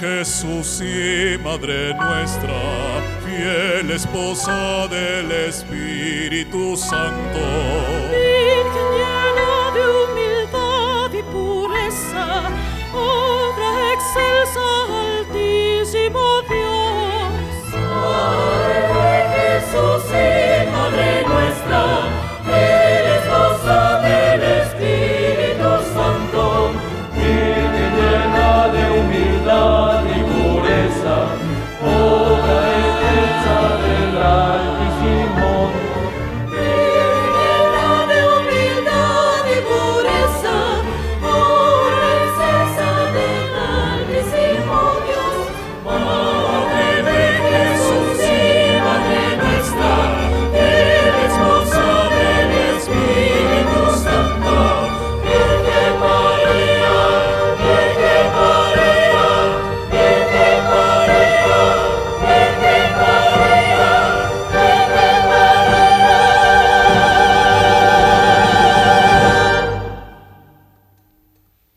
Jesús y Madre nuestra, fiel esposa del Espíritu Santo.